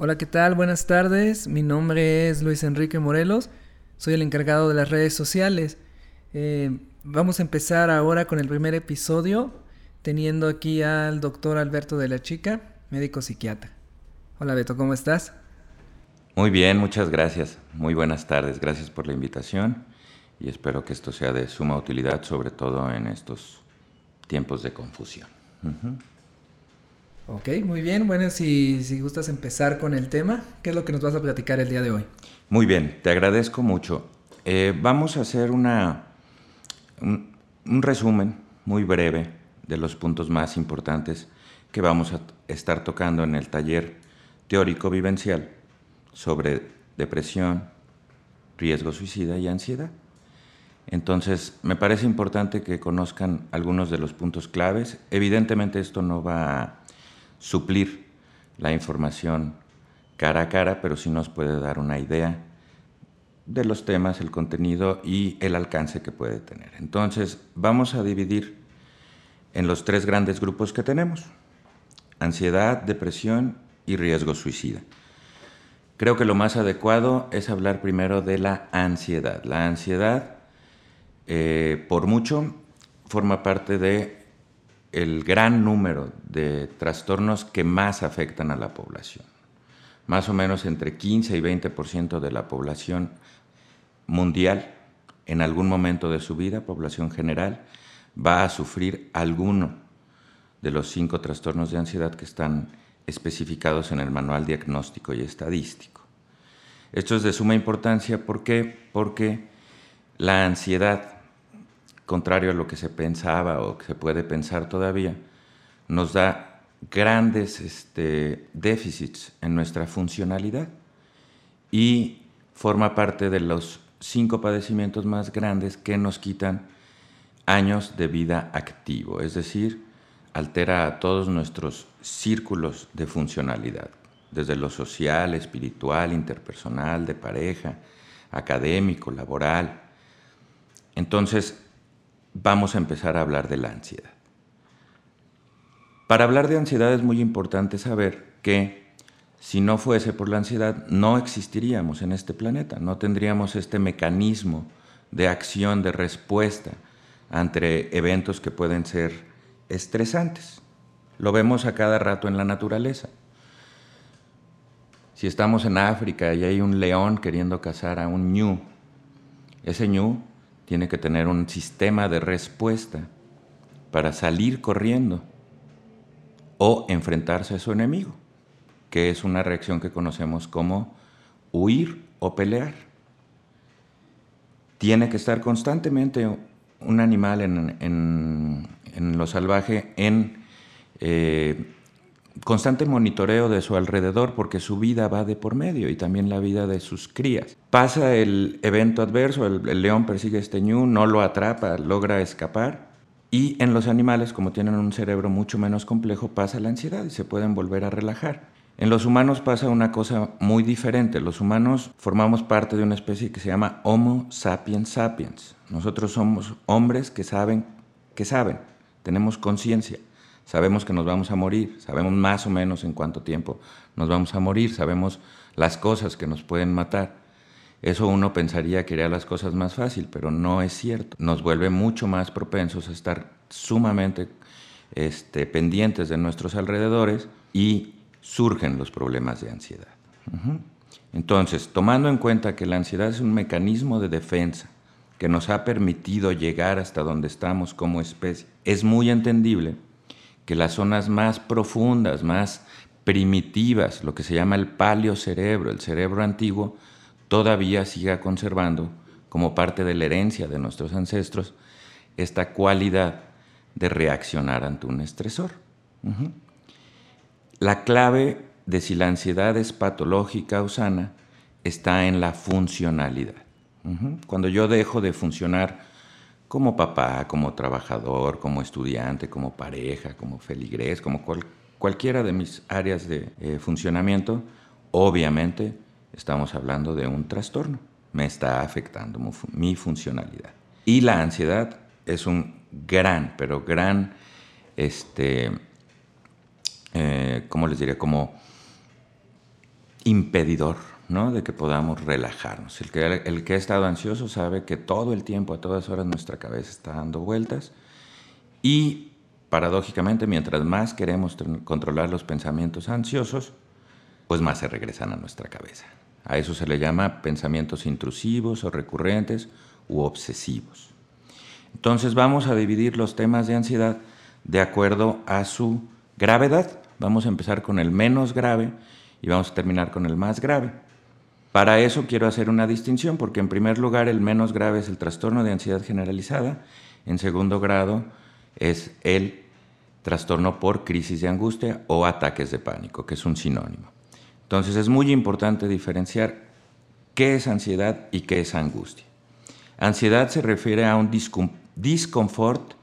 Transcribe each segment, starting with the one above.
Hola, ¿qué tal? Buenas tardes. Mi nombre es Luis Enrique Morelos. Soy el encargado de las redes sociales. Eh, vamos a empezar ahora con el primer episodio, teniendo aquí al doctor Alberto de la Chica, médico psiquiatra. Hola Beto, ¿cómo estás? Muy bien, muchas gracias. Muy buenas tardes. Gracias por la invitación y espero que esto sea de suma utilidad, sobre todo en estos tiempos de confusión. Ok, muy bien. Bueno, si, si gustas empezar con el tema, ¿qué es lo que nos vas a platicar el día de hoy? Muy bien, te agradezco mucho. Eh, vamos a hacer una, un, resumen muy breve de los puntos más importantes que vamos a estar tocando en el taller teórico vivencial sobre depresión, riesgo suicida y ansiedad. Entonces, me parece importante que conozcan algunos de los puntos claves. Evidentemente esto no va a suplir la información cara a cara, pero sí nos puede dar una idea de los temas, el contenido y el alcance que puede tener. Entonces, vamos a dividir en los tres grandes grupos que tenemos, ansiedad, depresión y riesgo suicida. Creo que lo más adecuado es hablar primero de la ansiedad. La ansiedad, eh, por mucho, forma parte de el gran número de trastornos que más afectan a la población. Más o menos entre 15 y 20% de la población mundial, en algún momento de su vida, población general, va a sufrir alguno de los cinco trastornos de ansiedad que están especificados en el Manual Diagnóstico y Estadístico. Esto es de suma importancia ¿por qué? porque la ansiedad contrario a lo que se pensaba o que se puede pensar todavía, nos da grandes este, déficits en nuestra funcionalidad y forma parte de los cinco padecimientos más grandes que nos quitan años de vida activo, es decir, altera a todos nuestros círculos de funcionalidad, desde lo social, espiritual, interpersonal, de pareja, académico, laboral. Entonces, vamos a empezar a hablar de la ansiedad. Para hablar de ansiedad es muy importante saber que si no fuese por la ansiedad no existiríamos en este planeta, no tendríamos este mecanismo de acción, de respuesta ante eventos que pueden ser estresantes. Lo vemos a cada rato en la naturaleza. Si estamos en África y hay un león queriendo cazar a un ñu, ese ñu tiene que tener un sistema de respuesta para salir corriendo o enfrentarse a su enemigo, que es una reacción que conocemos como huir o pelear. Tiene que estar constantemente un animal en, lo salvaje en eh, constante monitoreo de su alrededor porque su vida va de por medio y también la vida de sus crías. Pasa el evento adverso, el, león persigue este ñu, no lo atrapa, logra escapar y en los animales, como tienen un cerebro mucho menos complejo, pasa la ansiedad y se pueden volver a relajar. En los humanos pasa una cosa muy diferente. Los humanos formamos parte de una especie que se llama Homo sapiens sapiens. Nosotros somos hombres que saben que saben, tenemos conciencia. Sabemos que nos vamos a morir, sabemos más o menos en cuánto tiempo nos vamos a morir, sabemos las cosas que nos pueden matar. Eso uno pensaría que haría las cosas más fácil, pero no es cierto. Nos vuelve mucho más propensos a estar sumamente este, pendientes de nuestros alrededores y surgen los problemas de ansiedad. Entonces, tomando en cuenta que la ansiedad es un mecanismo de defensa que nos ha permitido llegar hasta donde estamos como especie, es muy entendible que las zonas más profundas, más primitivas, lo que se llama el paleocerebro, el cerebro antiguo, todavía siga conservando como parte de la herencia de nuestros ancestros esta cualidad de reaccionar ante un estresor. La clave de si la ansiedad es patológica o sana está en la funcionalidad. Cuando yo dejo de funcionar como papá, como trabajador, como estudiante, como pareja, como feligrés, como cualquiera de mis áreas de eh, funcionamiento, obviamente estamos hablando de un trastorno. Me está afectando mi funcionalidad. Y la ansiedad es un gran, pero gran, este, eh, ¿cómo les diría? Como impedidor ¿no? de que podamos relajarnos. El que, el que ha estado ansioso sabe que todo el tiempo, a todas horas, nuestra cabeza está dando vueltas y paradójicamente, mientras más queremos controlar los pensamientos ansiosos, pues más se regresan a nuestra cabeza. A eso se le llama pensamientos intrusivos o recurrentes u obsesivos. Entonces vamos a dividir los temas de ansiedad de acuerdo a su gravedad. Vamos a empezar con el menos grave y vamos a terminar con el más grave. Para eso quiero hacer una distinción porque en primer lugar el menos grave es el trastorno de ansiedad generalizada, en segundo grado es el trastorno por crisis de angustia o ataques de pánico, que es un sinónimo. Entonces es muy importante diferenciar qué es ansiedad y qué es angustia. Ansiedad se refiere a un disconfort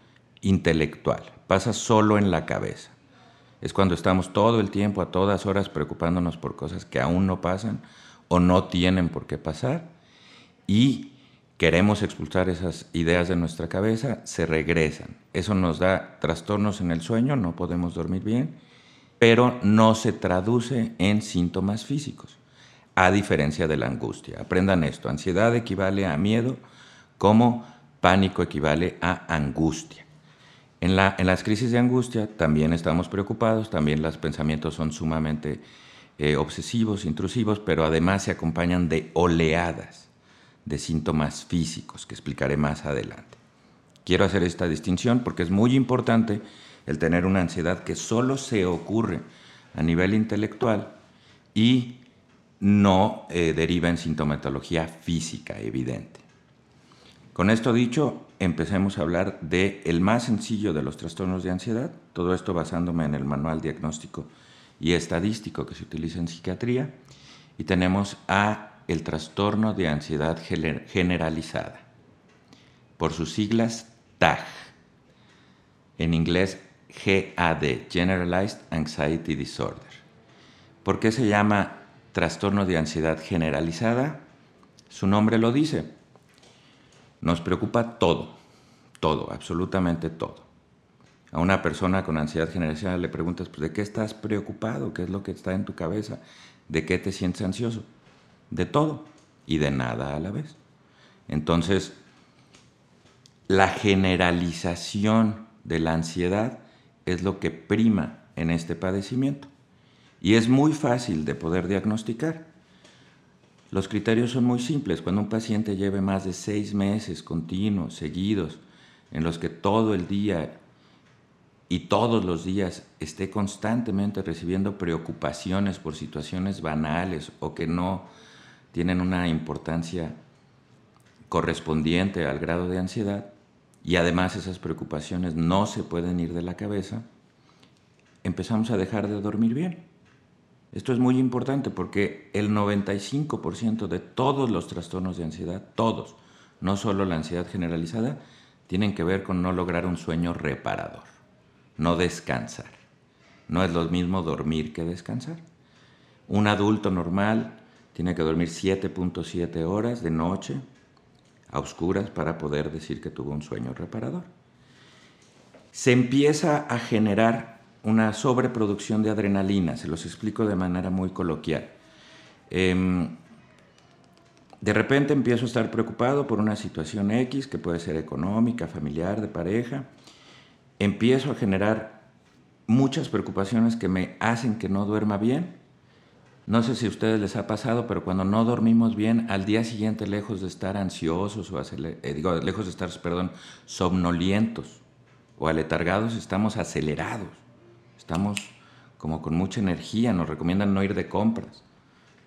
intelectual, pasa solo en la cabeza. Es cuando estamos todo el tiempo, a todas horas, preocupándonos por cosas que aún no pasan o no tienen por qué pasar y queremos expulsar esas ideas de nuestra cabeza, se regresan. Eso nos da trastornos en el sueño, no podemos dormir bien pero no se traduce en síntomas físicos, a diferencia de la angustia. Aprendan esto, ansiedad equivale a miedo, como pánico equivale a angustia. En, las crisis de angustia también estamos preocupados, también los pensamientos son sumamente eh, obsesivos, intrusivos, pero además se acompañan de oleadas de síntomas físicos que explicaré más adelante. Quiero hacer esta distinción porque es muy importante el tener una ansiedad que solo se ocurre a nivel intelectual y no eh, deriva en sintomatología física evidente. Con esto dicho, empecemos a hablar de el más sencillo de los trastornos de ansiedad, todo esto basándome en el manual diagnóstico y estadístico que se utiliza en psiquiatría, y tenemos a el trastorno de ansiedad generalizada, por sus siglas TAG, en inglés GAD, Generalized Anxiety Disorder. ¿Por qué se llama trastorno de ansiedad generalizada? Su nombre lo dice. Nos preocupa todo, todo, absolutamente todo. A una persona con ansiedad generalizada le preguntas, pues, ¿de qué estás preocupado? ¿Qué es lo que está en tu cabeza? ¿De qué te sientes ansioso? De todo y de nada a la vez. Entonces, la generalización de la ansiedad es lo que prima en este padecimiento. Y es muy fácil de poder diagnosticar. Los criterios son muy simples. Cuando un paciente lleve más de seis meses continuos, seguidos, en los que todo el día y todos los días esté constantemente recibiendo preocupaciones por situaciones banales o que no tienen una importancia correspondiente al grado de ansiedad, y además esas preocupaciones no se pueden ir de la cabeza, empezamos a dejar de dormir bien. Esto es muy importante porque el 95% de todos los trastornos de ansiedad, todos, no solo la ansiedad generalizada, tienen que ver con no lograr un sueño reparador, no descansar. No es lo mismo dormir que descansar. Un adulto normal tiene que dormir 7.7 horas de noche, a oscuras para poder decir que tuvo un sueño reparador. Se empieza a generar una sobreproducción de adrenalina, se los explico de manera muy coloquial. Em, de repente empiezo a estar preocupado por una situación X, que puede ser económica, familiar, de pareja. Empiezo a generar muchas preocupaciones que me hacen que no duerma bien no sé si a ustedes les ha pasado, pero cuando no dormimos bien, al día siguiente, lejos de estar ansiosos o eh, digo, lejos de estar, perdón, somnolientos o aletargados, estamos acelerados. Estamos como con mucha energía. Nos recomiendan no ir de compras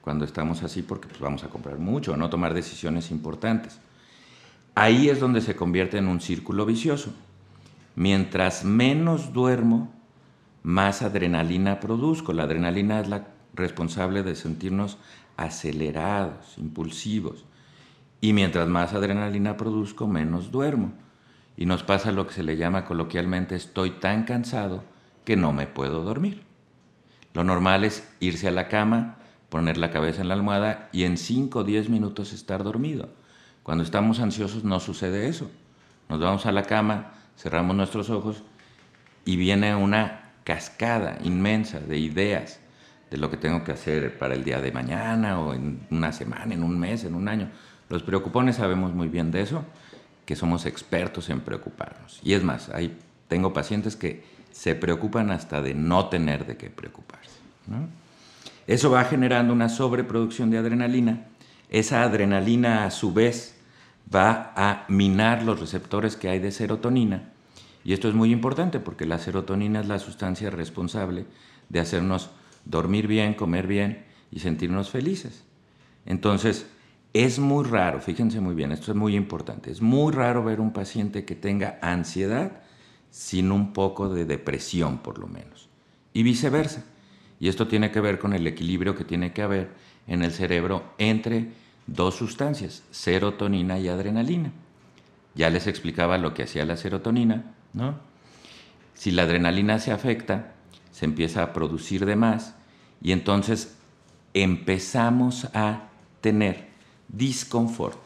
cuando estamos así porque pues, vamos a comprar mucho no tomar decisiones importantes. Ahí es donde se convierte en un círculo vicioso. Mientras menos duermo, más adrenalina produzco. La adrenalina es la responsable de sentirnos acelerados, impulsivos. Y mientras más adrenalina produzco, menos duermo. Y nos pasa lo que se le llama coloquialmente estoy tan cansado que no me puedo dormir. Lo normal es irse a la cama, poner la cabeza en la almohada y en 5 o 10 minutos estar dormido. Cuando estamos ansiosos no sucede eso. Nos vamos a la cama, cerramos nuestros ojos y viene una cascada inmensa de ideas, de lo que tengo que hacer para el día de mañana o en una semana, en un mes, en un año. Los preocupones sabemos muy bien de eso, que somos expertos en preocuparnos. Y es más, hay, tengo pacientes que se preocupan hasta de no tener de qué preocuparse. Eso va generando una sobreproducción de adrenalina. Esa adrenalina a su vez va a minar los receptores que hay de serotonina. Y esto es muy importante porque la serotonina es la sustancia responsable de hacernos dormir bien, comer bien y sentirnos felices. Entonces, es muy raro, fíjense muy bien, esto es muy importante, es muy raro ver un paciente que tenga ansiedad sin un poco de depresión por lo menos. Y viceversa. Y esto tiene que ver con el equilibrio que tiene que haber en el cerebro entre dos sustancias, serotonina y adrenalina. Ya les explicaba lo que hacía la serotonina, ¿no? Si la adrenalina se afecta, se empieza a producir de más y entonces empezamos a tener disconfort.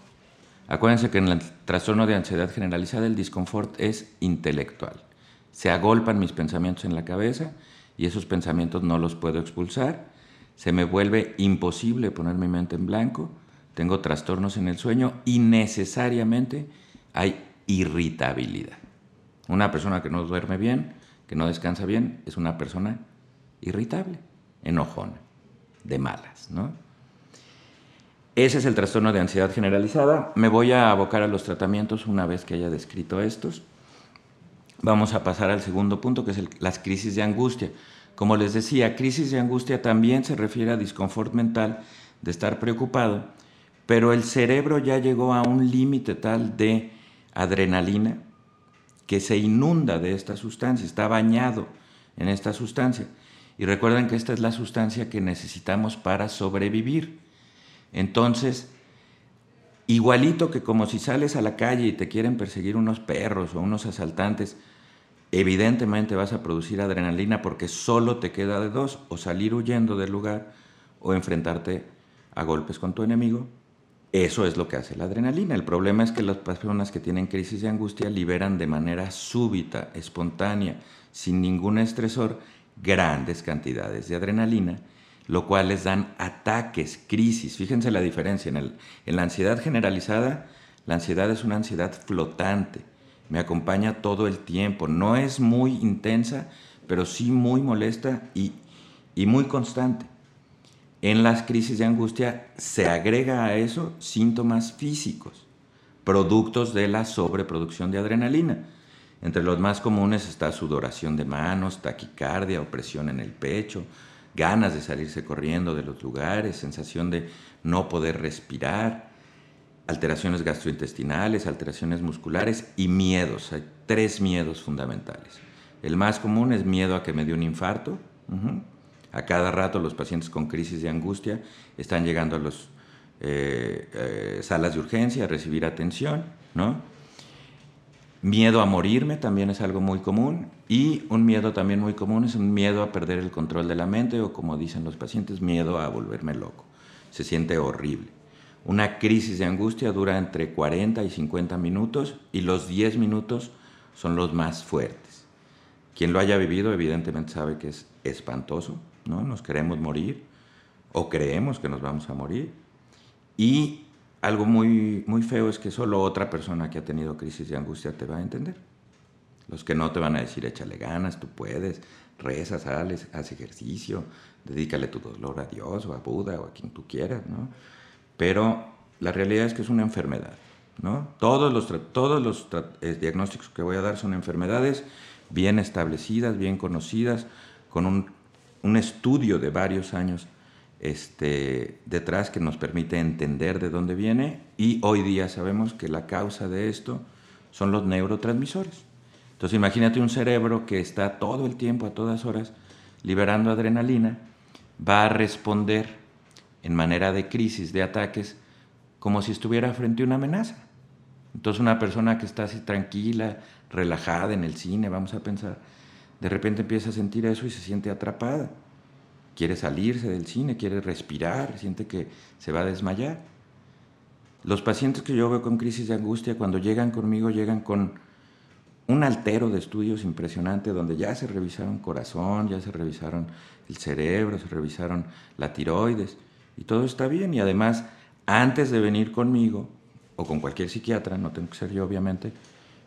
Acuérdense que en el trastorno de ansiedad generalizada el disconfort es intelectual. Se agolpan mis pensamientos en la cabeza y esos pensamientos no los puedo expulsar. Se me vuelve imposible poner mi mente en blanco. Tengo trastornos en el sueño y necesariamente hay irritabilidad. Una persona que no duerme bien, que no descansa bien, es una persona irritable, enojona, de malas, ¿no? Ese es el trastorno de ansiedad generalizada. Me voy a abocar a los tratamientos una vez que haya descrito estos. Vamos a pasar al segundo punto, que es las crisis de angustia. Como les decía, crisis de angustia también se refiere a disconfort mental, de estar preocupado, pero el cerebro ya llegó a un límite tal de adrenalina que se inunda de esta sustancia, está bañado en esta sustancia. Y recuerden que esta es la sustancia que necesitamos para sobrevivir. Entonces, igualito que como si sales a la calle y te quieren perseguir unos perros o unos asaltantes, evidentemente vas a producir adrenalina porque solo te queda de dos, o salir huyendo del lugar o enfrentarte a golpes con tu enemigo. Eso es lo que hace la adrenalina. El problema es que las personas que tienen crisis de angustia liberan de manera súbita, espontánea, sin ningún estresor, grandes cantidades de adrenalina lo cual les dan ataques, crisis. Fíjense la diferencia. En, el, en la ansiedad generalizada, la ansiedad es una ansiedad flotante. Me acompaña todo el tiempo. No es muy intensa, pero sí muy molesta y, y muy constante. En las crisis de angustia se agrega a eso síntomas físicos, productos de la sobreproducción de adrenalina. Entre los más comunes está sudoración de manos, taquicardia, opresión en el pecho, ganas de salirse corriendo de los lugares, sensación de no poder respirar, alteraciones gastrointestinales, alteraciones musculares y miedos. Hay tres miedos fundamentales. El más común es miedo a que me dé un infarto. A cada rato los pacientes con crisis de angustia están llegando a las eh, eh, salas de urgencia a recibir atención, ¿no? Miedo a morirme también es algo muy común y un miedo también muy común es un miedo a perder el control de la mente o como dicen los pacientes, miedo a volverme loco. Se siente horrible. Una crisis de angustia dura entre 40 y 50 minutos y los 10 minutos son los más fuertes. Quien lo haya vivido evidentemente sabe que es espantoso, ¿no? Nos queremos morir o creemos que nos vamos a morir y algo muy, muy feo es que solo otra persona que ha tenido crisis de angustia te va a entender. Los que no te van a decir, échale ganas, tú puedes, reza, sales, haz ejercicio, dedícale tu dolor a Dios o a Buda o a quien tú quieras, ¿no? Pero la realidad es que es una enfermedad, ¿no? Todos los, todos los eh, diagnósticos que voy a dar son enfermedades bien establecidas, bien conocidas, con un, un estudio de varios años este, detrás que nos permite entender de dónde viene y hoy día sabemos que la causa de esto son los neurotransmisores. Entonces imagínate un cerebro que está todo el tiempo, a todas horas, liberando adrenalina, va a responder en manera de crisis, de ataques, como si estuviera frente a una amenaza. Entonces una persona que está así tranquila, relajada en el cine, vamos a pensar, de repente empieza a sentir eso y se siente atrapada quiere salirse del cine, quiere respirar, siente que se va a desmayar. Los pacientes que yo veo con crisis de angustia, cuando llegan conmigo, llegan con un altero de estudios impresionante donde ya se revisaron corazón, ya se revisaron el cerebro, se revisaron la tiroides y todo está bien. Y además, antes de venir conmigo, o con cualquier psiquiatra, no tengo que ser yo obviamente,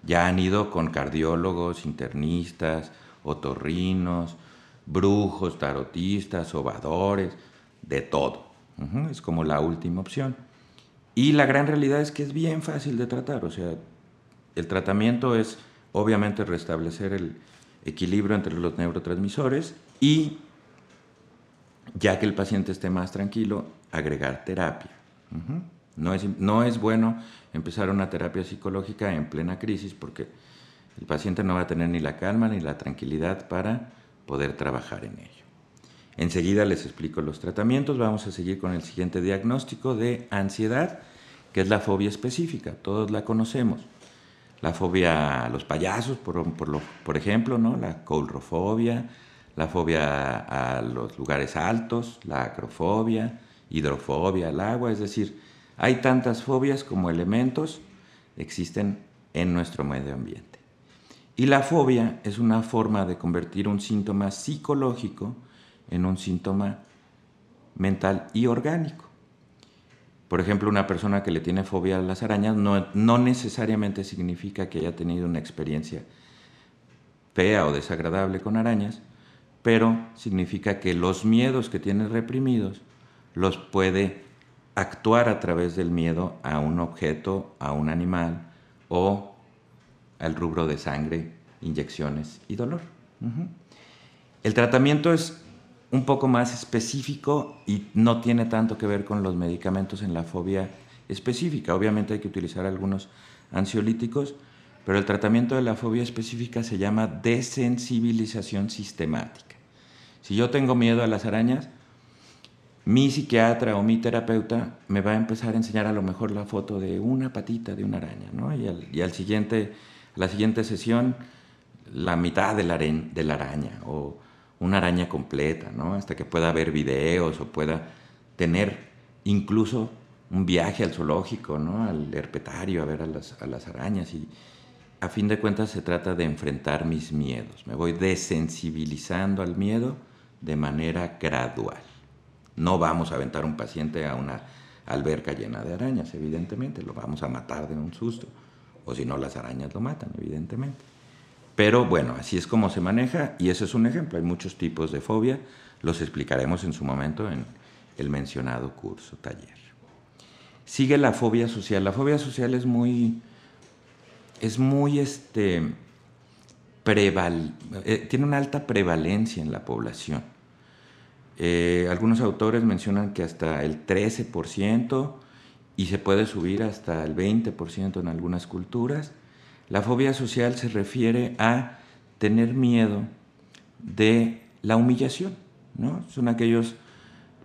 ya han ido con cardiólogos, internistas, otorrinos, brujos, tarotistas, sobadores, de todo. Es como la última opción. Y la gran realidad es que es bien fácil de tratar, o sea, el tratamiento es obviamente restablecer el equilibrio entre los neurotransmisores y, ya que el paciente esté más tranquilo, agregar terapia. no, es, no es bueno empezar una terapia psicológica en plena crisis porque el paciente no va a tener ni la calma ni la tranquilidad para poder trabajar en ello. Enseguida les explico los tratamientos. Vamos a seguir con el siguiente diagnóstico de ansiedad, que es la fobia específica. Todos la conocemos. La fobia a los payasos, por, ejemplo, ¿no? la coulrofobia, la fobia a los lugares altos, la acrofobia, hidrofobia al agua. Es decir, hay tantas fobias como elementos existen en nuestro medio ambiente. Y la fobia es una forma de convertir un síntoma psicológico en un síntoma mental y orgánico. Por ejemplo, una persona que le tiene fobia a las arañas no, necesariamente significa que haya tenido una experiencia fea o desagradable con arañas, pero significa que los miedos que tiene reprimidos los puede actuar a través del miedo a un objeto, a un animal o al rubro de sangre, inyecciones y dolor. El tratamiento es un poco más específico y no tiene tanto que ver con los medicamentos en la fobia específica. Obviamente hay que utilizar algunos ansiolíticos, pero el tratamiento de la fobia específica se llama desensibilización sistemática. Si yo tengo miedo a las arañas, mi psiquiatra o mi terapeuta me va a empezar a enseñar a lo mejor la foto de una patita de una araña, ¿no? Y al, y al siguiente, la siguiente sesión, la mitad de la, araña, o una araña completa, ¿no? Hasta que pueda ver videos o pueda tener incluso un viaje al zoológico, ¿no? Al herpetario a ver a las, a las arañas y a fin de cuentas se trata de enfrentar mis miedos. Me voy desensibilizando al miedo de manera gradual. No vamos a aventar un paciente a una alberca llena de arañas, evidentemente, lo vamos a matar de un susto, o si no las arañas lo matan, evidentemente. Pero bueno, así es como se maneja y ese es un ejemplo. Hay muchos tipos de fobia, los explicaremos en su momento en el mencionado curso, taller. Sigue la fobia social. La fobia social es muy, es muy, este, eh, tiene una alta prevalencia en la población. Eh, algunos autores mencionan que hasta el 13% y se puede subir hasta el 20% en algunas culturas. La fobia social se refiere a tener miedo de la humillación, ¿no? Son aquellos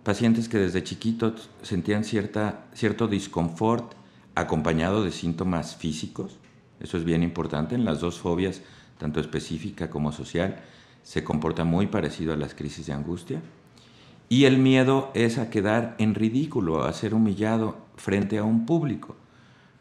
pacientes que desde chiquitos sentían cierta, cierto disconfort acompañado de síntomas físicos. Eso es bien importante. En las dos fobias, tanto específica como social, se comporta muy parecido a las crisis de angustia. Y el miedo es a quedar en ridículo, a ser humillado frente a un público,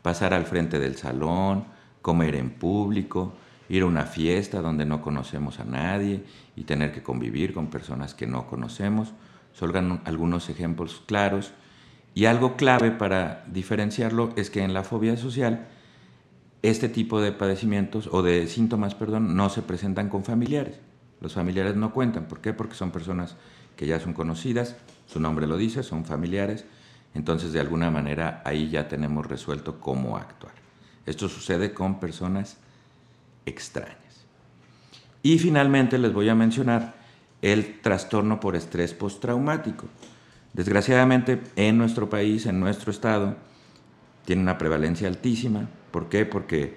pasar al frente del salón, comer en público, ir a una fiesta donde no conocemos a nadie y tener que convivir con personas que no conocemos. Son algunos ejemplos claros. Y algo clave para diferenciarlo es que en la fobia social este tipo de padecimientos o de síntomas, perdón, no se presentan con familiares. Los familiares no cuentan. ¿Por qué? Porque son personas que ya son conocidas, su nombre lo dice, son familiares, entonces de alguna manera ahí ya tenemos resuelto cómo actuar. Esto sucede con personas extrañas. Y finalmente les voy a mencionar el trastorno por estrés postraumático. Desgraciadamente en nuestro país, en nuestro estado, tiene una prevalencia altísima. ¿Por qué? Porque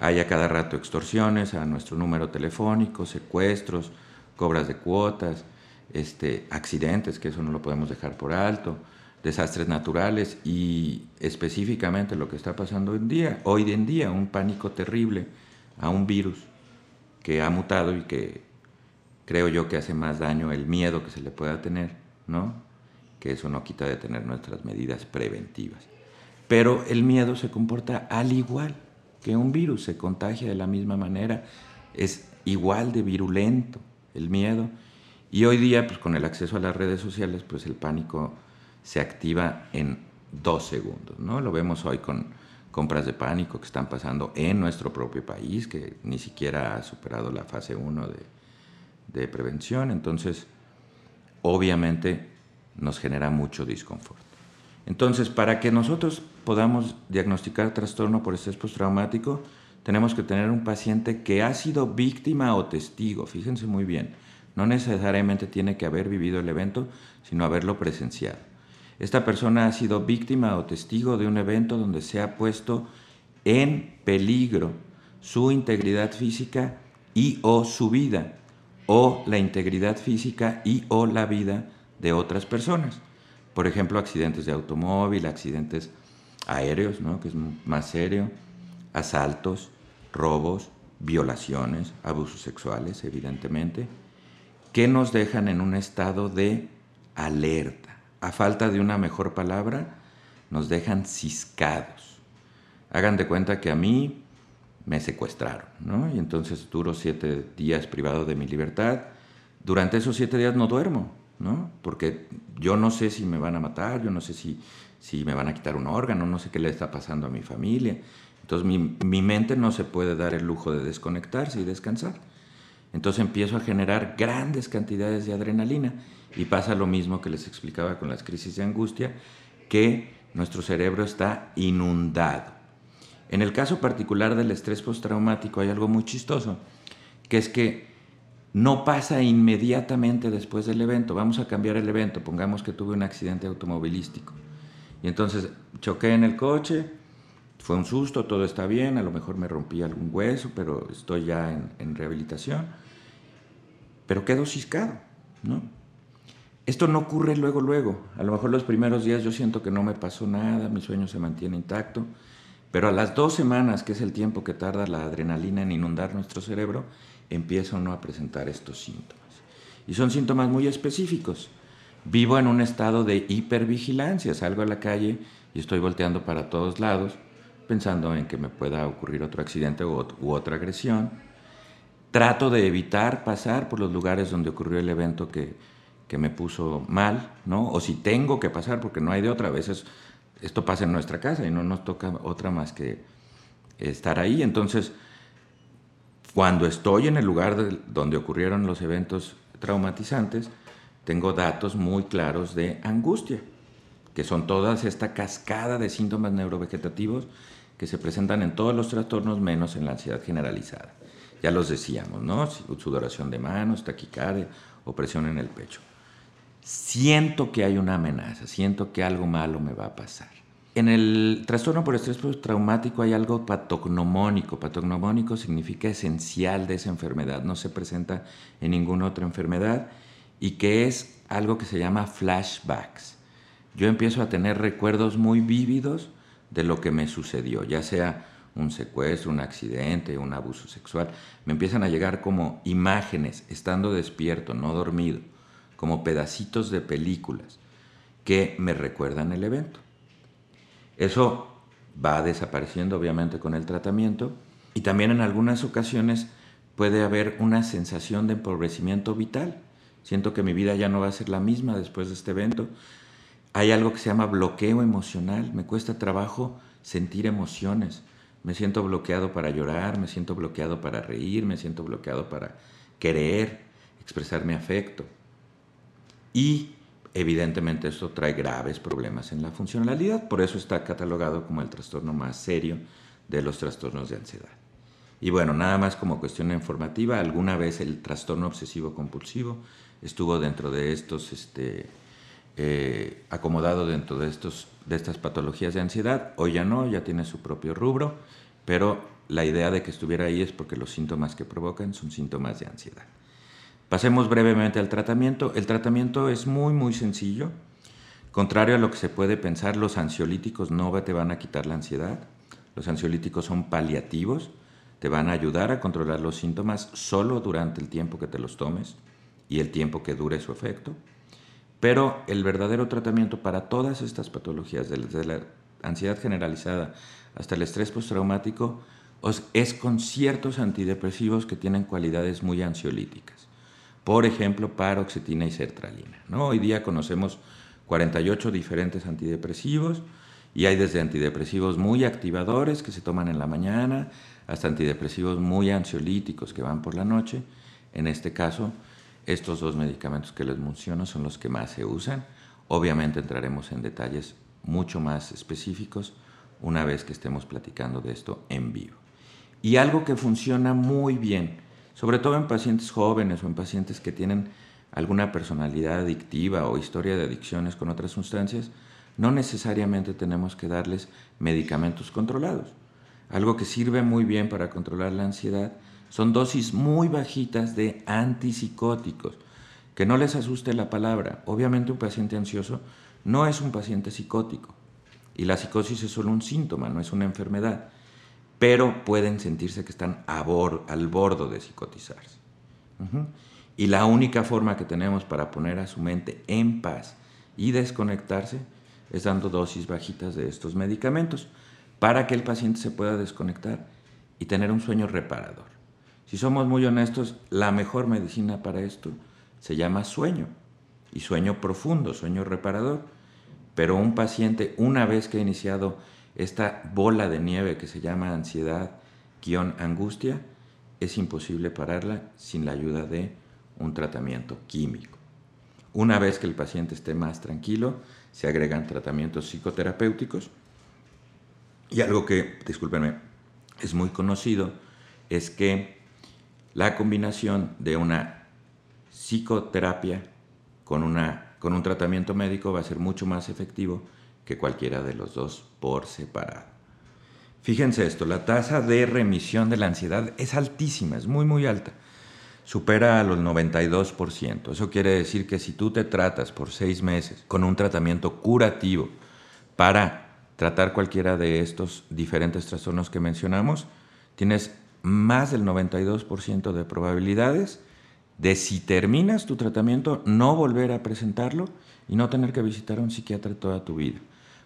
hay a cada rato extorsiones a nuestro número telefónico, secuestros, cobras de cuotas, este, accidentes, que eso no lo podemos dejar por alto, desastres naturales y específicamente lo que está pasando hoy en día, hoy en día, un pánico terrible a un virus que ha mutado y que creo yo que hace más daño el miedo que se le pueda tener, ¿no? Que eso no quita de tener nuestras medidas preventivas. Pero el miedo se comporta al igual que un virus, se contagia de la misma manera, es igual de virulento el miedo. Y hoy día, pues con el acceso a las redes sociales, pues el pánico se activa en dos segundos, ¿no? Lo vemos hoy con compras de pánico que están pasando en nuestro propio país, que ni siquiera ha superado la fase 1 de, de prevención. Entonces, obviamente nos genera mucho disconfort. Entonces, para que nosotros podamos diagnosticar trastorno por estrés postraumático, tenemos que tener un paciente que ha sido víctima o testigo, fíjense muy bien, no necesariamente tiene que haber vivido el evento, sino haberlo presenciado. Esta persona ha sido víctima o testigo de un evento donde se ha puesto en peligro su integridad física y o su vida, o la integridad física y o la vida de otras personas. Por ejemplo, accidentes de automóvil, accidentes aéreos, ¿no? que es más serio, asaltos, robos, violaciones, abusos sexuales, evidentemente, que nos dejan en un estado de alerta. A falta de una mejor palabra, nos dejan ciscados. Hagan de cuenta que a mí me secuestraron, ¿no? Y entonces duro siete días privado de mi libertad. Durante esos siete días no duermo, ¿no? Porque yo no sé si me van a matar, yo no sé si, si me van a quitar un órgano, no sé qué le está pasando a mi familia. Entonces mi, mi mente no se puede dar el lujo de desconectarse y descansar. Entonces empiezo a generar grandes cantidades de adrenalina y pasa lo mismo que les explicaba con las crisis de angustia, que nuestro cerebro está inundado. En el caso particular del estrés postraumático hay algo muy chistoso, que es que no pasa inmediatamente después del evento. Vamos a cambiar el evento. Pongamos que tuve un accidente automovilístico. Y entonces choqué en el coche, fue un susto, todo está bien, a lo mejor me rompí algún hueso, pero estoy ya en, rehabilitación. Pero quedo ciscado, ¿no? Esto no ocurre luego, luego. A lo mejor los primeros días yo siento que no me pasó nada, mi sueño se mantiene intacto, pero a las dos semanas, que es el tiempo que tarda la adrenalina en inundar nuestro cerebro, empiezo no a presentar estos síntomas. Y son síntomas muy específicos. Vivo en un estado de hipervigilancia, salgo a la calle y estoy volteando para todos lados, pensando en que me pueda ocurrir otro accidente u, otra agresión. Trato de evitar pasar por los lugares donde ocurrió el evento que, que me puso mal, ¿no? O si tengo que pasar, porque no hay de otra, a veces esto pasa en nuestra casa y no nos toca otra más que estar ahí. Entonces, cuando estoy en el lugar donde ocurrieron los eventos traumatizantes, tengo datos muy claros de angustia, que son todas esta cascada de síntomas neurovegetativos que se presentan en todos los trastornos menos en la ansiedad generalizada. Ya los decíamos, ¿no? Sudoración de manos, taquicardia, opresión en el pecho. Siento que hay una amenaza, siento que algo malo me va a pasar. En el trastorno por estrés postraumático hay algo patognomónico. Patognomónico significa esencial de esa enfermedad, no se presenta en ninguna otra enfermedad y que es algo que se llama flashbacks. Yo empiezo a tener recuerdos muy vívidos de lo que me sucedió, ya sea un secuestro, un accidente, un abuso sexual. Me empiezan a llegar como imágenes, estando despierto, no dormido, como pedacitos de películas que me recuerdan el evento. Eso va desapareciendo obviamente con el tratamiento y también en algunas ocasiones puede haber una sensación de empobrecimiento vital. Siento que mi vida ya no va a ser la misma después de este evento. Hay algo que se llama bloqueo emocional. Me cuesta trabajo sentir emociones. Me siento bloqueado para llorar, me siento bloqueado para reír, me siento bloqueado para querer, expresar mi afecto. Y Evidentemente esto trae graves problemas en la funcionalidad, por eso está catalogado como el trastorno más serio de los trastornos de ansiedad. Y bueno, nada más como cuestión informativa, alguna vez el trastorno obsesivo compulsivo estuvo dentro de estos, este, eh, acomodado dentro de, estos, de estas patologías de ansiedad, hoy ya no, ya tiene su propio rubro, pero la idea de que estuviera ahí es porque los síntomas que provocan son síntomas de ansiedad. Pasemos brevemente al tratamiento. El tratamiento es muy, muy sencillo. Contrario a lo que se puede pensar, los ansiolíticos no te van a quitar la ansiedad. Los ansiolíticos son paliativos, te van a ayudar a controlar los síntomas solo durante el tiempo que te los tomes y el tiempo que dure su efecto. Pero el verdadero tratamiento para todas estas patologías, desde la ansiedad generalizada hasta el estrés postraumático, es con ciertos antidepresivos que tienen cualidades muy ansiolíticas. Por ejemplo, paroxetina y sertralina. ¿no? Hoy día conocemos 48 diferentes antidepresivos y hay desde antidepresivos muy activadores que se toman en la mañana hasta antidepresivos muy ansiolíticos que van por la noche. En este caso, estos dos medicamentos que les menciono son los que más se usan. Obviamente entraremos en detalles mucho más específicos una vez que estemos platicando de esto en vivo. Y algo que funciona muy bien, sobre todo en pacientes jóvenes o en pacientes que tienen alguna personalidad adictiva o historia de adicciones con otras sustancias, no necesariamente tenemos que darles medicamentos controlados. Algo que sirve muy bien para controlar la ansiedad son dosis muy bajitas de antipsicóticos. Que no les asuste la palabra. Obviamente un paciente ansioso no es un paciente psicótico. Y la psicosis es solo un síntoma, no es una enfermedad. Pero pueden sentirse que están al bordo de psicotizarse. Y la única forma que tenemos para poner a su mente en paz y desconectarse es dando dosis bajitas de estos medicamentos para que el paciente se pueda desconectar y tener un sueño reparador. Si somos muy honestos, la mejor medicina para esto se llama sueño y sueño profundo, sueño reparador. Pero un paciente, una vez que ha iniciado esta bola de nieve que se llama ansiedad, guion angustia, es imposible pararla sin la ayuda de un tratamiento químico. Una vez que el paciente esté más tranquilo, se agregan tratamientos psicoterapéuticos. Y algo que, discúlpenme, es muy conocido es que la combinación de una psicoterapia con, una, con un tratamiento médico va a ser mucho más efectivo que cualquiera de los dos por separado. Fíjense esto, la tasa de remisión de la ansiedad es altísima, es muy muy alta supera a los 92%. Eso quiere decir que si tú te tratas por seis meses con un tratamiento curativo para tratar cualquiera de estos diferentes trastornos que mencionamos, tienes más del 92% de probabilidades de si terminas tu tratamiento no volver a presentarlo y no tener que visitar a un psiquiatra toda tu vida.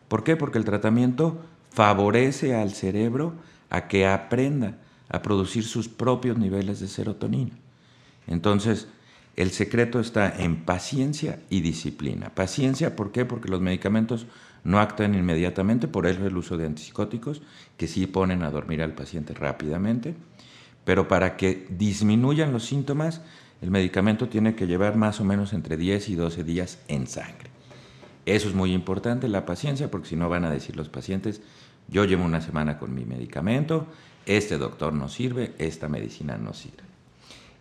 ¿Por qué? Porque el tratamiento favorece al cerebro a que aprenda a producir sus propios niveles de serotonina. Entonces, el secreto está en paciencia y disciplina. Paciencia, ¿por qué? Porque los medicamentos no actúan inmediatamente, por eso el uso de antipsicóticos, que sí ponen a dormir al paciente rápidamente, pero para que disminuyan los síntomas, el medicamento tiene que llevar más o menos entre 10 y 12 días en sangre. Eso es muy importante, la paciencia, porque si no van a decir los pacientes, yo llevo una semana con mi medicamento, este doctor no sirve, esta medicina no sirve.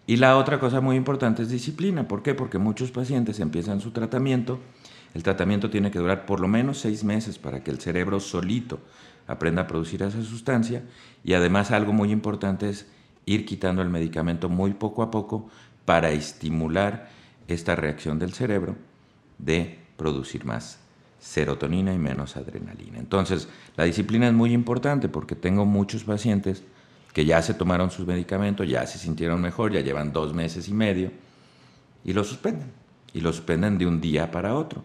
Y la otra cosa muy importante es disciplina. ¿Por qué? Porque muchos pacientes empiezan su tratamiento. El tratamiento tiene que durar por lo menos seis meses para que el cerebro solito aprenda a producir esa sustancia. Y además algo muy importante es ir quitando el medicamento muy poco a poco para estimular esta reacción del cerebro de producir más serotonina y menos adrenalina. Entonces, la disciplina es muy importante porque tengo muchos pacientes que ya se tomaron sus medicamentos, ya se sintieron mejor, ya llevan dos meses y medio, y lo suspenden. Y lo suspenden de un día para otro.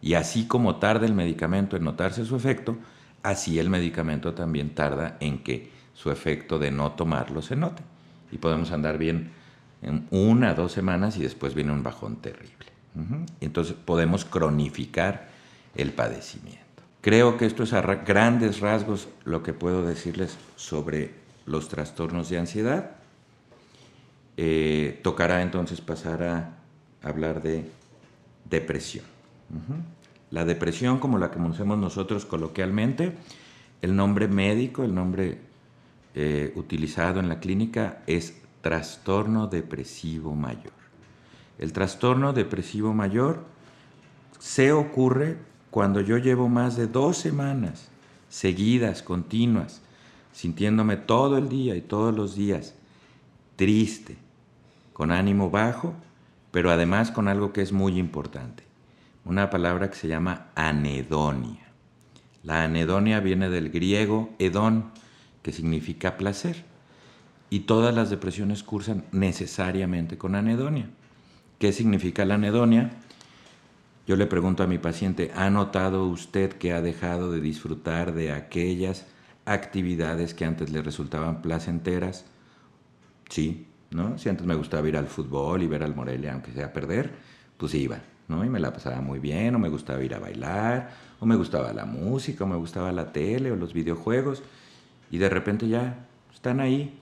Y así como tarda el medicamento en notarse su efecto, así el medicamento también tarda en que su efecto de no tomarlo se note. Y podemos andar bien en una, dos semanas y después viene un bajón terrible. Entonces podemos cronificar el padecimiento. Creo que esto es a grandes rasgos lo que puedo decirles sobre los trastornos de ansiedad. Eh, tocará entonces pasar a hablar de depresión. La depresión, como la conocemos nosotros coloquialmente, el nombre médico, el nombre eh, utilizado en la clínica es trastorno depresivo mayor. El trastorno depresivo mayor se ocurre cuando yo llevo más de dos semanas seguidas, continuas, sintiéndome todo el día y todos los días triste, con ánimo bajo, pero además con algo que es muy importante, una palabra que se llama anedonia. La anedonia viene del griego edón, que significa placer, y todas las depresiones cursan necesariamente con anedonia. ¿Qué significa la anedonia? Yo le pregunto a mi paciente, ¿ha notado usted que ha dejado de disfrutar de aquellas actividades que antes le resultaban placenteras. Sí, ¿no? Si antes me gustaba ir al fútbol y ver al Morelia, aunque sea perder, pues iba, ¿no? Y me la pasaba muy bien, o me gustaba ir a bailar, o me gustaba la música, o me gustaba la tele, o los videojuegos, y de repente ya están ahí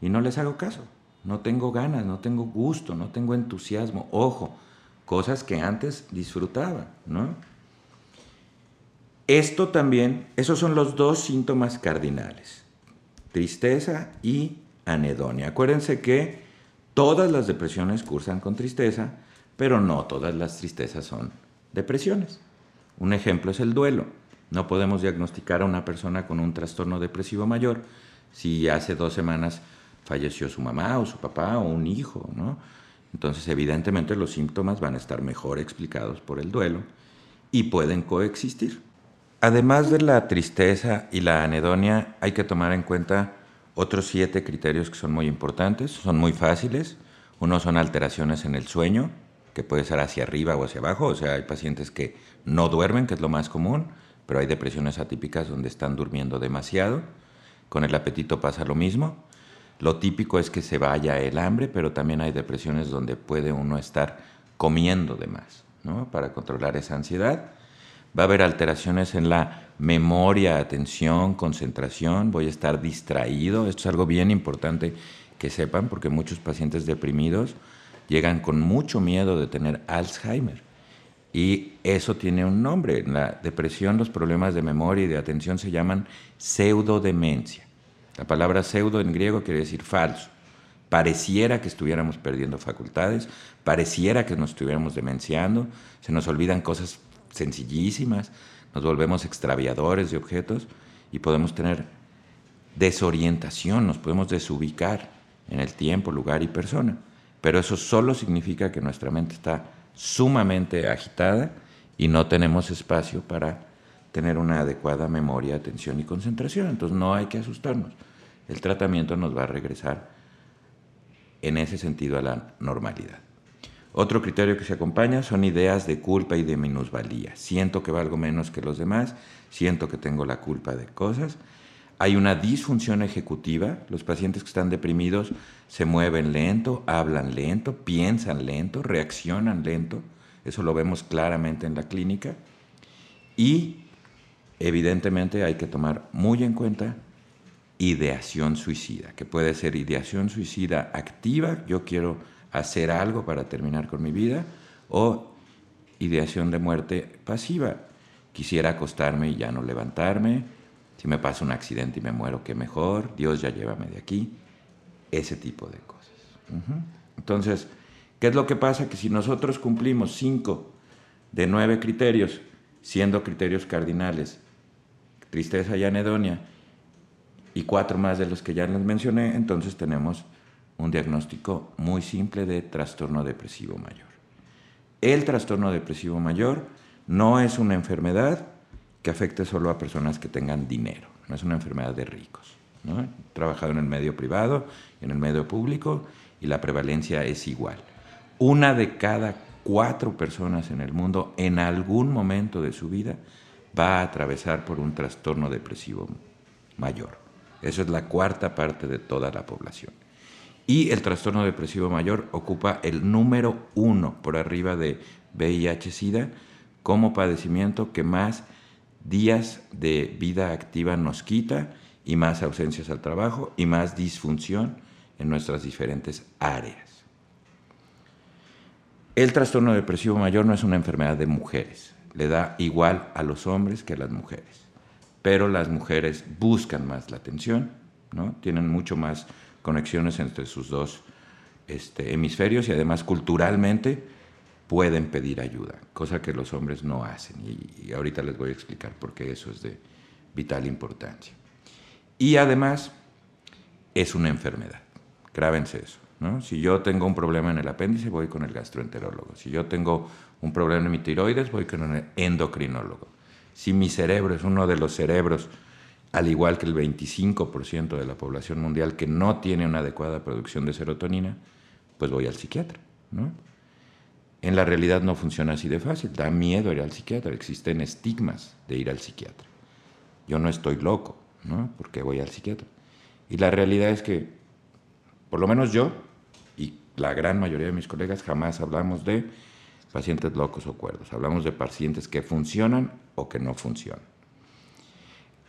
y no les hago caso. No tengo ganas, no tengo gusto, no tengo entusiasmo. Ojo, cosas que antes disfrutaba, ¿no? Esto también, esos son los dos síntomas cardinales, tristeza y anedonia. Acuérdense que todas las depresiones cursan con tristeza, pero no todas las tristezas son depresiones. Un ejemplo es el duelo. No podemos diagnosticar a una persona con un trastorno depresivo mayor si hace dos semanas falleció su mamá o su papá o un hijo, ¿no? Entonces, evidentemente, los síntomas van a estar mejor explicados por el duelo y pueden coexistir. Además de la tristeza y la anedonia, hay que tomar en cuenta otros siete criterios que son muy importantes, son muy fáciles. Uno son alteraciones en el sueño, que puede ser hacia arriba o hacia abajo, o sea, hay pacientes que no duermen, que es lo más común, pero hay depresiones atípicas donde están durmiendo demasiado. Con el apetito pasa lo mismo. Lo típico es que se vaya el hambre, pero también hay depresiones donde puede uno estar comiendo de más, ¿no? Para controlar esa ansiedad. Va a haber alteraciones en la memoria, atención, concentración. Voy a estar distraído. Esto es algo bien importante que sepan porque muchos pacientes deprimidos llegan con mucho miedo de tener Alzheimer. Y eso tiene un nombre. En la depresión los problemas de memoria y de atención se llaman pseudodemencia. La palabra pseudo en griego quiere decir falso. Pareciera que estuviéramos perdiendo facultades, pareciera que nos estuviéramos demenciando, se nos olvidan cosas sencillísimas, nos volvemos extraviadores de objetos y podemos tener desorientación, nos podemos desubicar en el tiempo, lugar y persona. Pero eso solo significa que nuestra mente está sumamente agitada y no tenemos espacio para tener una adecuada memoria, atención y concentración. Entonces no hay que asustarnos. El tratamiento nos va a regresar en ese sentido a la normalidad. Otro criterio que se acompaña son ideas de culpa y de minusvalía. Siento que valgo menos que los demás, siento que tengo la culpa de cosas. Hay una disfunción ejecutiva. Los pacientes que están deprimidos se mueven lento, hablan lento, piensan lento, reaccionan lento. Eso lo vemos claramente en la clínica. Y evidentemente hay que tomar muy en cuenta ideación suicida, que puede ser ideación suicida activa, yo quiero hacer algo para terminar con mi vida, o ideación de muerte pasiva, quisiera acostarme y ya no levantarme, si me pasa un accidente y me muero, qué mejor, Dios ya llévame de aquí, ese tipo de cosas. Entonces, ¿qué es lo que pasa? Que si nosotros cumplimos cinco de nueve criterios, siendo criterios cardinales, tristeza y anedonia, y cuatro más de los que ya les mencioné, entonces tenemos un diagnóstico muy simple de trastorno depresivo mayor. El trastorno depresivo mayor no es una enfermedad que afecte solo a personas que tengan dinero, no es una enfermedad de ricos. ¿no? He trabajado en el medio privado y en el medio público y la prevalencia es igual. Una de cada cuatro personas en el mundo en algún momento de su vida va a atravesar por un trastorno depresivo mayor. Eso es la cuarta parte de toda la población. Y el trastorno depresivo mayor ocupa el número uno por arriba de VIH-Sida como padecimiento que más días de vida activa nos quita y más ausencias al trabajo y más disfunción en nuestras diferentes áreas. El trastorno depresivo mayor no es una enfermedad de mujeres, le da igual a los hombres que a las mujeres. Pero las mujeres buscan más la atención, ¿no? tienen mucho más conexiones entre sus dos este, hemisferios y además culturalmente pueden pedir ayuda, cosa que los hombres no hacen. Y, ahorita les voy a explicar por qué eso es de vital importancia. Y además es una enfermedad, grábense eso. ¿no? Si yo tengo un problema en el apéndice, voy con el gastroenterólogo. Si yo tengo un problema en mi tiroides, voy con un endocrinólogo. Si mi cerebro es uno de los cerebros, al igual que el 25% de la población mundial que no tiene una adecuada producción de serotonina, pues voy al psiquiatra. ¿no? En la realidad no funciona así de fácil, da miedo ir al psiquiatra, existen estigmas de ir al psiquiatra. Yo no estoy loco, ¿no? Porque voy al psiquiatra. Y la realidad es que, por lo menos yo y la gran mayoría de mis colegas jamás hablamos de pacientes locos o cuerdos. Hablamos de pacientes que funcionan o que no funcionan.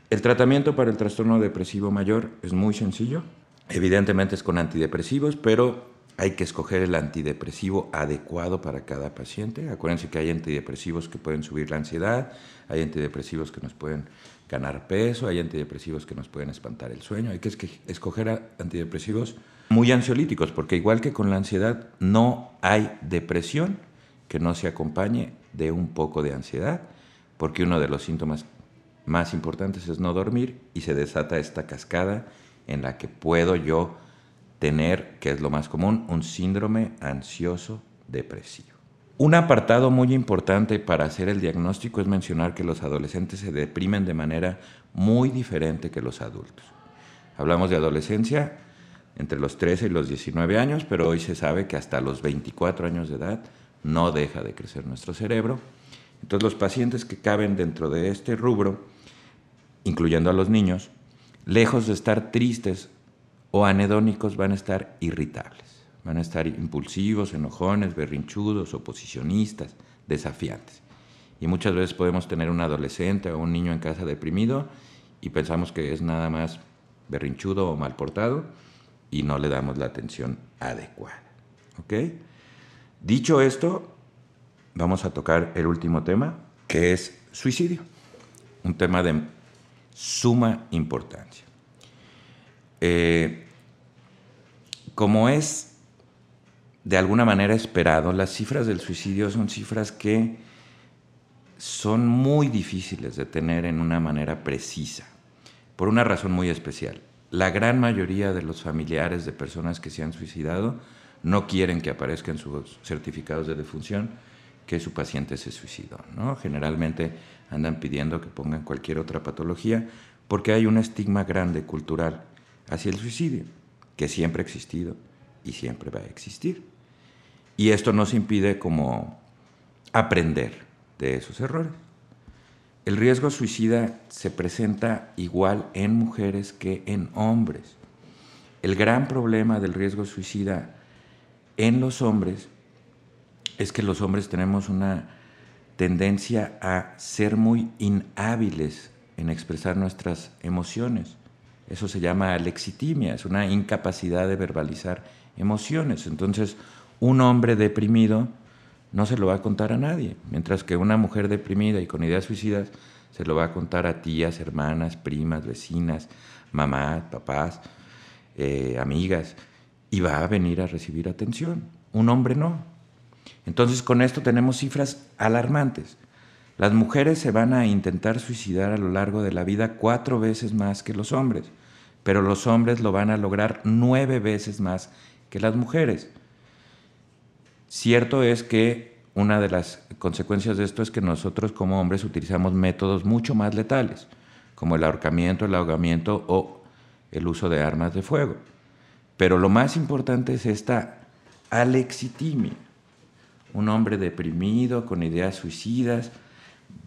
El tratamiento para el trastorno depresivo mayor es muy sencillo. Evidentemente es con antidepresivos, pero hay que escoger el antidepresivo adecuado para cada paciente. Acuérdense que hay antidepresivos que pueden subir la ansiedad, hay antidepresivos que nos pueden ganar peso, hay antidepresivos que nos pueden espantar el sueño. Hay que escoger antidepresivos muy ansiolíticos, porque igual que con la ansiedad, no hay depresión que no se acompañe de un poco de ansiedad, porque uno de los síntomas más importantes es no dormir y se desata esta cascada en la que puedo yo tener, que es lo más común, un síndrome ansioso depresivo. Un apartado muy importante para hacer el diagnóstico es mencionar que los adolescentes se deprimen de manera muy diferente que los adultos. Hablamos de adolescencia entre los 13 y los 19 años, pero hoy se sabe que hasta los 24 años de edad no deja de crecer nuestro cerebro. Entonces los pacientes que caben dentro de este rubro incluyendo a los niños, lejos de estar tristes o anedónicos, van a estar irritables, van a estar impulsivos, enojones, berrinchudos, oposicionistas, desafiantes. Y muchas veces podemos tener un adolescente o un niño en casa deprimido y pensamos que es nada más berrinchudo o mal portado y no le damos la atención adecuada. ¿Ok? Dicho esto, vamos a tocar el último tema, que es suicidio. Un tema de suma importancia. Eh, como es de alguna manera esperado, las cifras del suicidio son cifras que son muy difíciles de tener en una manera precisa, por una razón muy especial. La gran mayoría de los familiares de personas que se han suicidado no quieren que aparezca en sus certificados de defunción que su paciente se suicidó. ¿no? Generalmente andan pidiendo que pongan cualquier otra patología porque hay un estigma grande cultural hacia el suicidio, que siempre ha existido y siempre va a existir. Y esto nos impide como aprender de esos errores. El riesgo suicida se presenta igual en mujeres que en hombres. El gran problema del riesgo suicida en los hombres es que los hombres tenemos una tendencia a ser muy inhábiles en expresar nuestras emociones. Eso se llama alexitimia, es una incapacidad de verbalizar emociones. Entonces, un hombre deprimido no se lo va a contar a nadie, mientras que una mujer deprimida y con ideas suicidas se lo va a contar a tías, hermanas, primas, vecinas, mamás, papás, eh, amigas, y va a venir a recibir atención. Un hombre no. Entonces con esto tenemos cifras alarmantes. Las mujeres se van a intentar suicidar a lo largo de la vida cuatro veces más que los hombres, pero los hombres lo van a lograr nueve veces más que las mujeres. Cierto es que una de las consecuencias de esto es que nosotros como hombres utilizamos métodos mucho más letales, como el ahorcamiento, el ahogamiento o el uso de armas de fuego. Pero lo más importante es esta alexitimia un hombre deprimido, con ideas suicidas,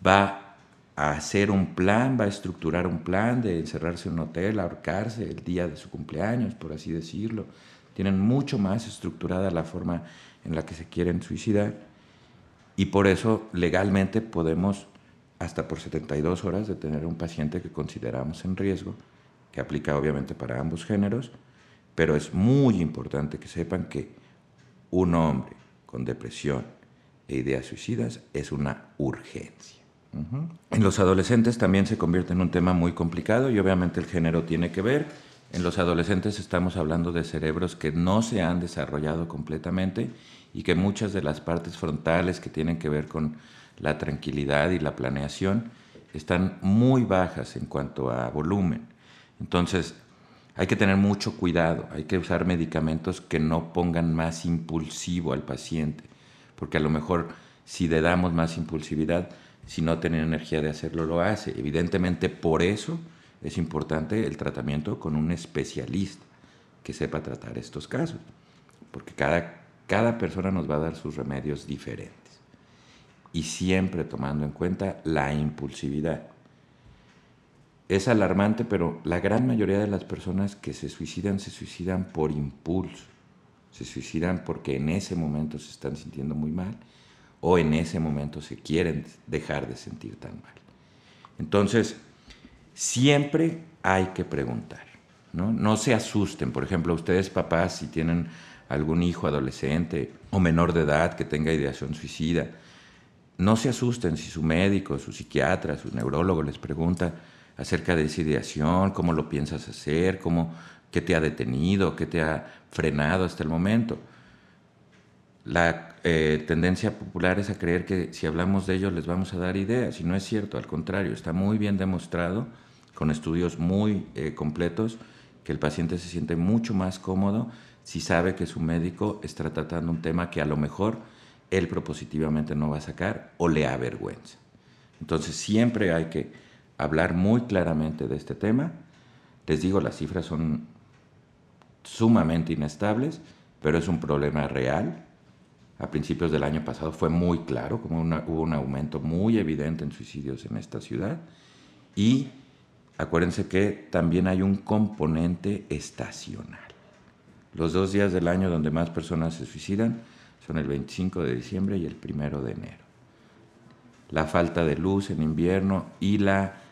va a hacer un plan, va a estructurar un plan de encerrarse en un hotel, ahorcarse el día de su cumpleaños, por así decirlo. Tienen mucho más estructurada la forma en la que se quieren suicidar y por eso legalmente podemos hasta por 72 horas detener a un paciente que consideramos en riesgo, que aplica obviamente para ambos géneros, pero es muy importante que sepan que un hombre con depresión e ideas suicidas es una urgencia. En los adolescentes también se convierte en un tema muy complicado y obviamente el género tiene que ver. En los adolescentes estamos hablando de cerebros que no se han desarrollado completamente y que muchas de las partes frontales que tienen que ver con la tranquilidad y la planeación están muy bajas en cuanto a volumen. Entonces, hay que tener mucho cuidado, hay que usar medicamentos que no pongan más impulsivo al paciente, porque a lo mejor si le damos más impulsividad, si no tiene energía de hacerlo, lo hace. Evidentemente por eso es importante el tratamiento con un especialista que sepa tratar estos casos, porque cada, cada persona nos va a dar sus remedios diferentes y siempre tomando en cuenta la impulsividad. Es alarmante, pero la gran mayoría de las personas que se suicidan se suicidan por impulso, se suicidan porque en ese momento se están sintiendo muy mal o en ese momento se quieren dejar de sentir tan mal. Entonces, siempre hay que preguntar, ¿no? No se asusten, por ejemplo, ustedes papás si tienen algún hijo adolescente o menor de edad que tenga ideación suicida, no se asusten si su médico, su psiquiatra, su neurólogo les pregunta acerca de esa ideación, cómo lo piensas hacer, cómo, qué te ha detenido, qué te ha frenado hasta el momento. La eh, tendencia popular es a creer que si hablamos de ellos les vamos a dar ideas, y no es cierto, al contrario, está muy bien demostrado, con estudios muy eh, completos, que el paciente se siente mucho más cómodo si sabe que su médico está tratando un tema que a lo mejor él propositivamente no va a sacar o le avergüenza. Entonces siempre hay que hablar muy claramente de este tema. Les digo, las cifras son sumamente inestables, pero es un problema real. A principios del año pasado fue muy claro, como hubo un aumento muy evidente en suicidios en esta ciudad. Y acuérdense que también hay un componente estacional. Los dos días del año donde más personas se suicidan son el 25 de diciembre y el 1 de enero. La falta de luz en invierno y la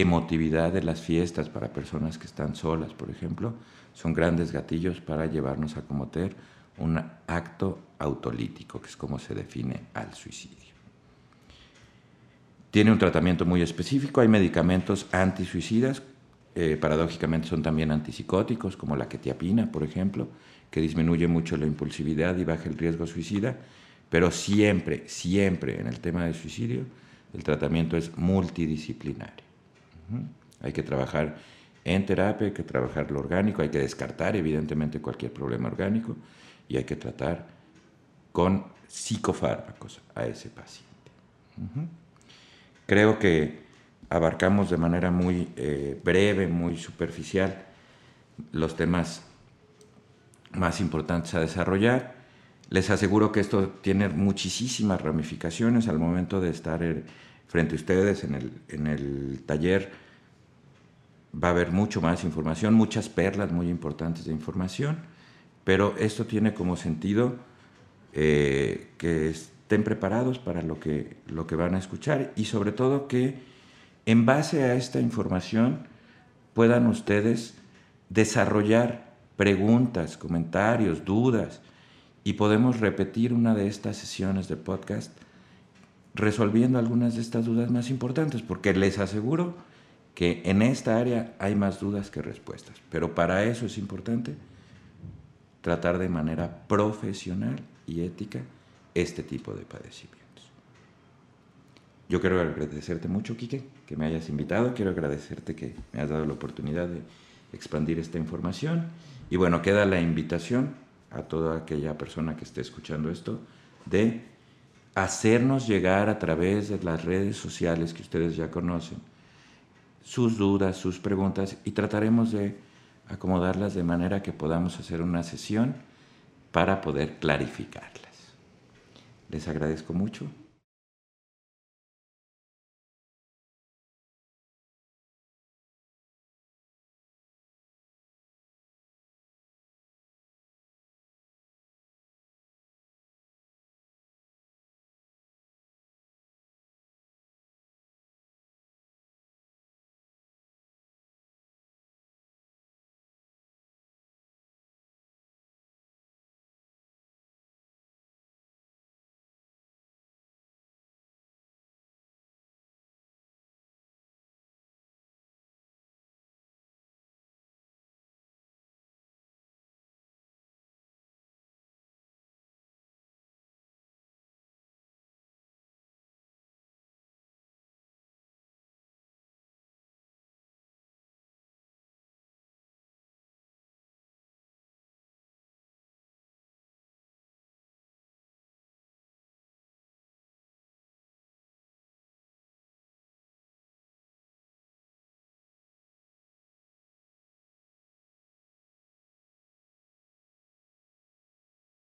emotividad de las fiestas para personas que están solas, por ejemplo, son grandes gatillos para llevarnos a cometer un acto autolítico, que es como se define al suicidio. Tiene un tratamiento muy específico, hay medicamentos antisuicidas eh, paradójicamente son también antipsicóticos, como la quetiapina, por ejemplo, que disminuye mucho la impulsividad y baja el riesgo suicida, pero siempre, siempre en el tema del suicidio, el tratamiento es multidisciplinario. Hay que trabajar en terapia, hay que trabajar lo orgánico, hay que descartar evidentemente cualquier problema orgánico y hay que tratar con psicofármacos a ese paciente. Creo que abarcamos de manera muy eh, breve, muy superficial, los temas más importantes a desarrollar. Les aseguro que esto tiene muchísimas ramificaciones al momento de estar eh, frente a ustedes en el, en el taller. Va a haber mucho más información, muchas perlas muy importantes de información, pero esto tiene como sentido eh, que estén preparados para lo que, lo que van a escuchar y sobre todo que en base a esta información puedan ustedes desarrollar preguntas, comentarios, dudas y podemos repetir una de estas sesiones de podcast resolviendo algunas de estas dudas más importantes, porque les aseguro que en esta área hay más dudas que respuestas, pero para eso es importante tratar de manera profesional y ética este tipo de padecimientos. Yo quiero agradecerte mucho, Quique, que me hayas invitado. Quiero agradecerte que me has dado la oportunidad de expandir esta información. Y bueno, queda la invitación a toda aquella persona que esté escuchando esto de hacernos llegar a través de las redes sociales que ustedes ya conocen sus dudas, sus preguntas y trataremos de acomodarlas de manera que podamos hacer una sesión para poder clarificarlas. Les agradezco mucho